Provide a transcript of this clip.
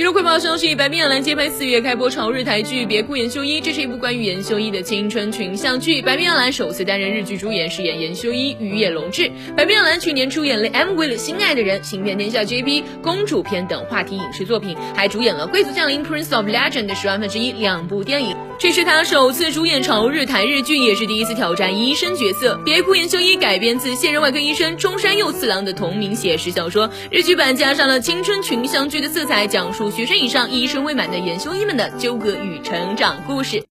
娱乐快报消息：白冰亚兰接拍四月开播朝日台剧《别哭严修一》，这是一部关于严修一的青春群像剧。白冰亚兰首次担任日剧主演，饰演严修一与野龙志。白冰亚兰去年出演了《M 为了心爱的人》《行遍天下 JP》《公主篇》等话题影视作品，还主演了《贵族降临》Prince of Legend 的十万分之一两部电影。这是他首次主演朝日台日剧，也是第一次挑战医生角色。《别哭严修一》改编自现任外科医生中山佑次郎的同名写实小说，日剧版加上了青春群像剧的色彩，讲述。学生以上以医生未满的研修医们的纠葛与成长故事。